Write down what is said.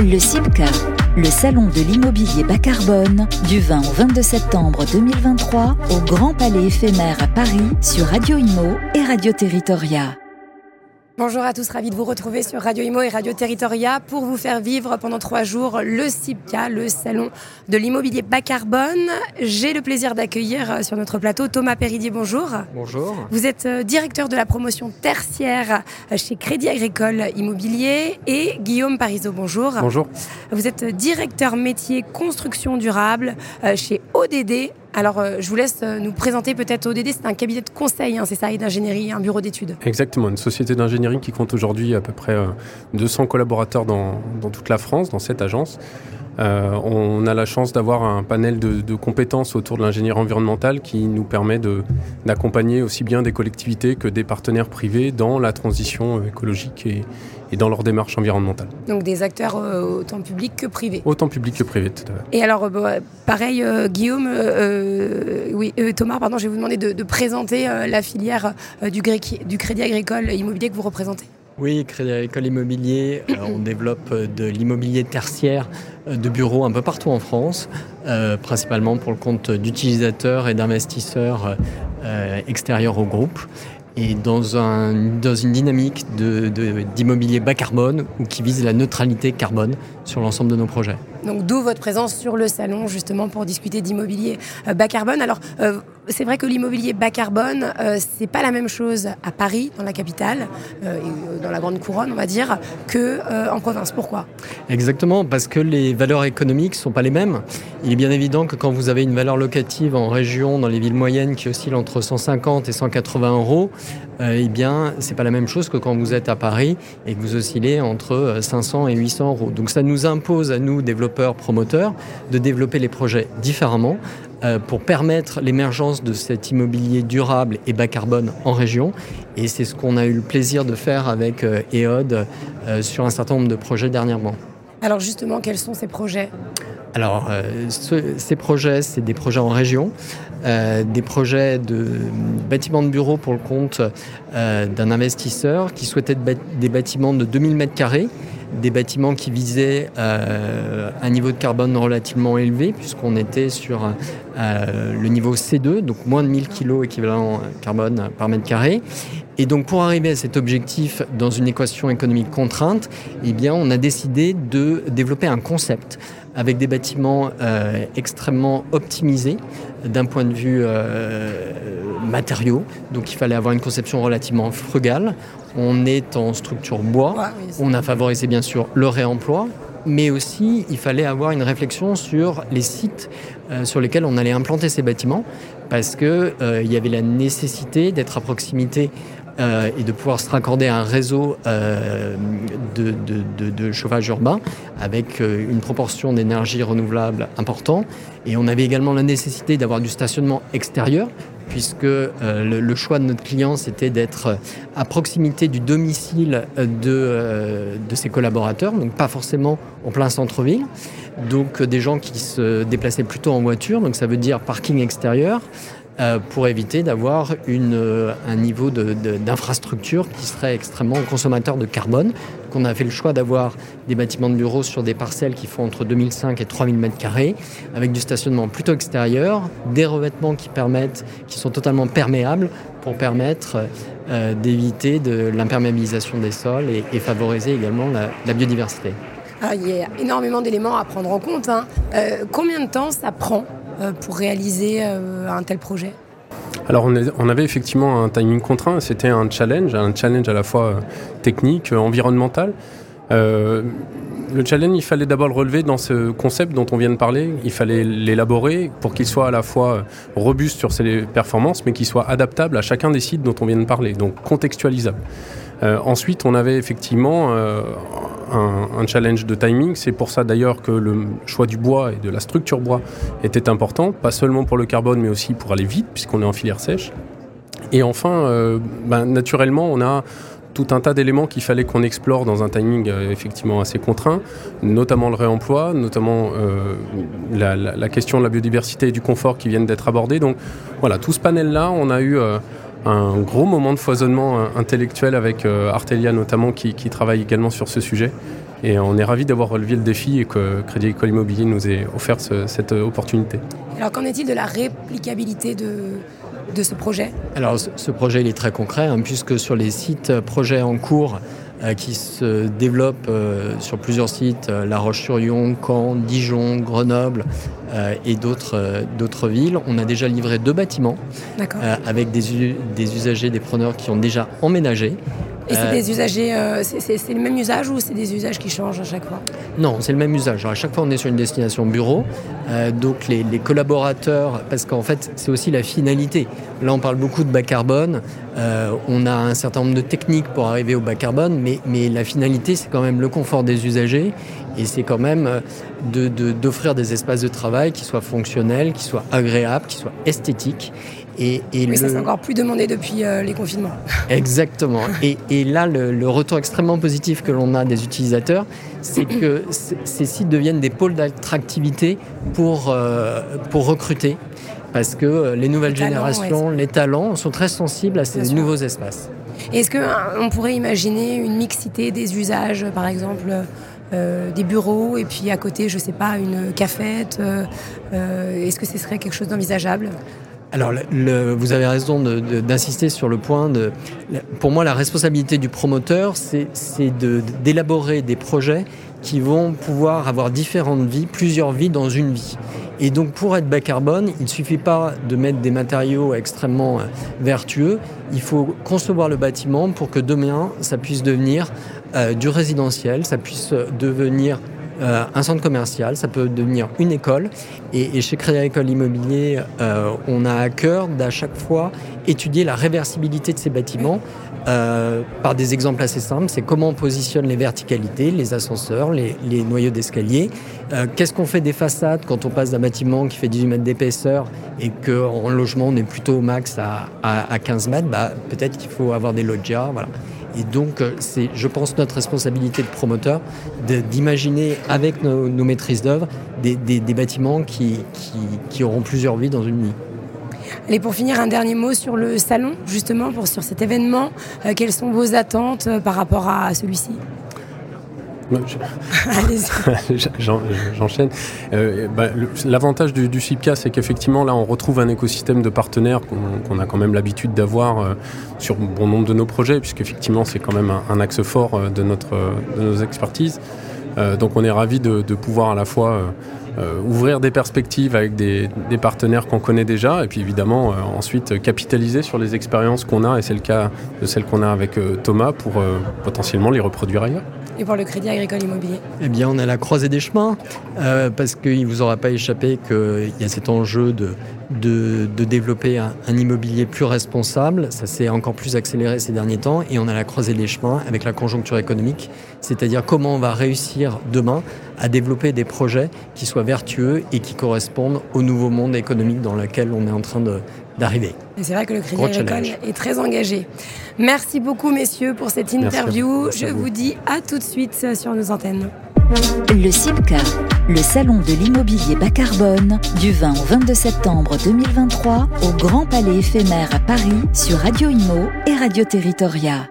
Le CIPCA, le salon de l'immobilier bas carbone, du 20 au 22 septembre 2023 au Grand Palais éphémère à Paris sur Radio Imo et Radio Territoria. Bonjour à tous, ravi de vous retrouver sur Radio Imo et Radio Territoria pour vous faire vivre pendant trois jours le CIPCA, le salon de l'immobilier bas carbone. J'ai le plaisir d'accueillir euh, sur notre plateau Thomas Péridier, bonjour. Bonjour. Vous êtes euh, directeur de la promotion tertiaire euh, chez Crédit Agricole Immobilier et Guillaume Parisot, bonjour. Bonjour. Vous êtes directeur métier construction durable chez ODD alors, euh, je vous laisse euh, nous présenter peut-être ODD. C'est un cabinet de conseil, hein, c'est ça, et d'ingénierie, un bureau d'études. Exactement, une société d'ingénierie qui compte aujourd'hui à peu près 200 euh, collaborateurs dans, toute la France, dans cette agence. on a la chance d'avoir un panel de, compétences autour de l'ingénierie environnementale qui nous permet d'accompagner aussi bien des collectivités que des partenaires privés dans la transition écologique et, et dans leur démarche environnementale. Donc des acteurs euh, autant publics que privés Autant publics que privés, tout à fait. Et alors, euh, pareil, euh, Guillaume, oui, Thomas, pardon, je vais vous demander de, présenter la filière du, du Crédit Agricole Immobilier que vous représentez. Oui, Crédit Agricole Immobilier, on développe de l'immobilier tertiaire de bureaux un peu partout en France, principalement pour le compte d'utilisateurs et d'investisseurs extérieurs au groupe et dans, un, dans une dynamique d'immobilier bas carbone ou qui vise la neutralité carbone sur l'ensemble de nos projets. Donc d'où votre présence sur le salon justement pour discuter d'immobilier euh, bas carbone. Alors euh, c'est vrai que l'immobilier bas carbone, euh, c'est pas la même chose à Paris, dans la capitale, dans la grande couronne, on va dire, que en province. Pourquoi? Exactement, parce que les valeurs économiques sont pas les mêmes. Il est bien évident que quand vous avez une valeur locative en région, dans les villes moyennes, qui oscille entre 150 et 180 euros, eh bien, c'est pas la même chose que quand vous êtes à Paris et que vous oscillez entre 500 et 800 euros. Donc ça nous impose à nous, développeurs, promoteurs, de développer les projets différemment euh, pour permettre l'émergence de cet immobilier durable et bas carbone en région. Et c'est ce qu'on a eu le plaisir de faire avec euh, EOD euh, sur un certain nombre de projets dernièrement. Alors justement, quels sont ces projets? Alors, ces projets, c'est des projets en région, des projets de bâtiments de bureaux pour le compte d'un investisseur qui souhaitait des bâtiments de 2000 m2 des bâtiments qui visaient euh, un niveau de carbone relativement élevé, puisqu'on était sur euh, le niveau C2, donc moins de 1000 kg équivalent carbone par mètre carré. Et donc pour arriver à cet objectif dans une équation économique contrainte, eh on a décidé de développer un concept avec des bâtiments euh, extrêmement optimisés d'un point de vue matériaux. Donc il fallait avoir une conception relativement frugale. On est en structure bois. on a favorisé bien sûr le réemploi, mais aussi il fallait avoir une réflexion sur les sites euh, sur lesquels on allait implanter ces bâtiments, parce qu'il euh, y avait la nécessité d'être à proximité euh, et de pouvoir se raccorder à un réseau de, de, chauffage urbain avec une proportion d'énergie renouvelable important. Et on avait également la nécessité d'avoir du stationnement extérieur, puisque euh, le, choix de notre client, c'était d'être à proximité du domicile de, euh, de ses collaborateurs, donc pas forcément en plein centre-ville. Donc euh, des gens qui se déplaçaient plutôt en voiture, donc ça veut dire parking extérieur, euh, pour éviter d'avoir euh, un niveau d'infrastructure qui serait extrêmement consommateur de carbone. qu'on a fait le choix d'avoir des bâtiments de bureaux sur des parcelles qui font entre 2005 et 3000 m2, avec du stationnement plutôt extérieur, des revêtements qui permettent, qui sont totalement perméables pour permettre euh, d'éviter l'imperméabilisation des sols et, favoriser également la, biodiversité. Ah, il y a énormément d'éléments à prendre en compte. Hein. combien de temps ça prend euh, pour réaliser euh, un tel projet alors on, avait effectivement un timing contraint, c'était un challenge, un challenge à la fois euh, technique, environnemental. le challenge, il fallait d'abord le relever dans ce concept dont on vient de parler. Il fallait l'élaborer pour qu'il soit à la fois robuste sur ses performances, mais qu'il soit adaptable à chacun des sites dont on vient de parler, donc contextualisable. Ensuite, on avait effectivement un, challenge de timing. C'est pour ça d'ailleurs que le choix du bois et de la structure bois était important, pas seulement pour le carbone, mais aussi pour aller vite, puisqu'on est en filière sèche. Et enfin, euh, ben, naturellement, on a tout un tas d'éléments qu'il fallait qu'on explore dans un timing euh, effectivement assez contraint, notamment le réemploi, notamment euh, la, question de la biodiversité et du confort qui viennent d'être abordés. Donc voilà, tout ce panel-là, on a eu un gros moment de foisonnement intellectuel avec euh, Artelia notamment qui, travaille également sur ce sujet. Et on est ravis d'avoir relevé le défi et que Crédit Agricole Immobilier nous ait offert cette opportunité. Alors qu'en est-il de la réplicabilité de, de ce projet? Alors ce projet il est très concret hein, puisque sur les sites euh, projets en cours euh, qui se développent euh, sur plusieurs sites, La Roche-sur-Yon, Caen, Dijon, Grenoble et d'autres villes. On a déjà livré deux bâtiments avec des, des usagers, des preneurs qui ont déjà emménagé. Et c'est des usagers, c'est le même usage ou c'est des usages qui changent à chaque fois? Non, c'est le même usage. à chaque fois, on est sur une destination bureau. donc les, les, collaborateurs, parce qu'en fait, c'est aussi la finalité. Là, on parle beaucoup de bas carbone. Euh, on a un certain nombre de techniques pour arriver au bas carbone, mais, mais la finalité, c'est quand même le confort des usagers et c'est quand même euh, d'offrir de, des espaces de travail qui soient fonctionnels, qui soient agréables, qui soient esthétiques. Et, ça, c'est encore plus demandé depuis euh, les confinements. Exactement. Et, et là, le, le, retour extrêmement positif que l'on a des utilisateurs, c'est que ces sites deviennent des pôles d'attractivité pour, pour recruter parce que euh, les nouvelles générations, les talents sont très sensibles à ces nouveaux espaces. Est-ce qu'on euh, pourrait imaginer une mixité des usages, par exemple euh, des bureaux et puis à côté, je ne sais pas, une cafette Est-ce que ce serait quelque chose d'envisageable? Alors, vous avez raison d'insister sur le point de. Pour moi, la responsabilité du promoteur, c'est d'élaborer des projets qui vont pouvoir avoir différentes vies, plusieurs vies dans une vie. Et donc pour être bas carbone, il ne suffit pas de mettre des matériaux extrêmement euh, vertueux, il faut concevoir le bâtiment pour que demain, ça puisse devenir euh, du résidentiel, ça puisse devenir euh, un centre commercial, ça peut devenir une école. Et, chez Crédit Agricole Immobilier, on a à cœur d'à chaque fois étudier la réversibilité de ces bâtiments euh, par des exemples assez simples. C'est comment on positionne les verticalités, les ascenseurs, les, noyaux d'escalier. Euh, qu'est-ce qu'on fait des façades quand on passe d'un bâtiment qui fait 18 mètres d'épaisseur et qu'en logement on est plutôt au max à, 15 mètres? Bah, Peut-être qu'il faut avoir des loggias. Voilà. Et donc, euh, c'est, je pense, notre responsabilité de promoteur d'imaginer avec nos, maîtrises d'œuvre des, bâtiments qui, qui auront plusieurs vies dans une nuit. Et pour finir, un dernier mot sur le salon, justement, pour, sur cet événement. Euh, quelles sont vos attentes euh, par rapport à, celui-ci? J'enchaîne. Euh, bah, l'avantage du, du CIPCA, c'est qu'effectivement, là, on retrouve un écosystème de partenaires qu'on a quand même l'habitude d'avoir sur bon nombre de nos projets, puisqu'effectivement, c'est quand même un, axe fort de, notre, de nos expertises. donc, on est ravis de, de, pouvoir à la fois euh, ouvrir des perspectives avec des, partenaires qu'on connaît déjà et puis évidemment euh, ensuite capitaliser sur les expériences qu'on a et c'est le cas de celles qu'on a avec euh, Thomas pour potentiellement les reproduire ailleurs. Et pour le Crédit Agricole Immobilier Eh bien, on est à la croisée des chemins, parce qu'il ne vous aura pas échappé qu'il y a cet enjeu de, de, développer un, immobilier plus responsable. Ça s'est encore plus accéléré ces derniers temps, et on a la croisée des chemins avec la conjoncture économique, c'est-à-dire comment on va réussir demain à développer des projets qui soient vertueux et qui correspondent au nouveau monde économique dans lequel on est en train d'arriver. C'est vrai que le Crédit Agricole est très engagé. Merci beaucoup, messieurs, pour cette interview. Je vous dis à tout de suite sur nos antennes. Le CIPCA, le salon de l'immobilier bas carbone, du 20 au 22 septembre 2023 au Grand Palais éphémère à Paris sur Radio Imo et Radio Territoria.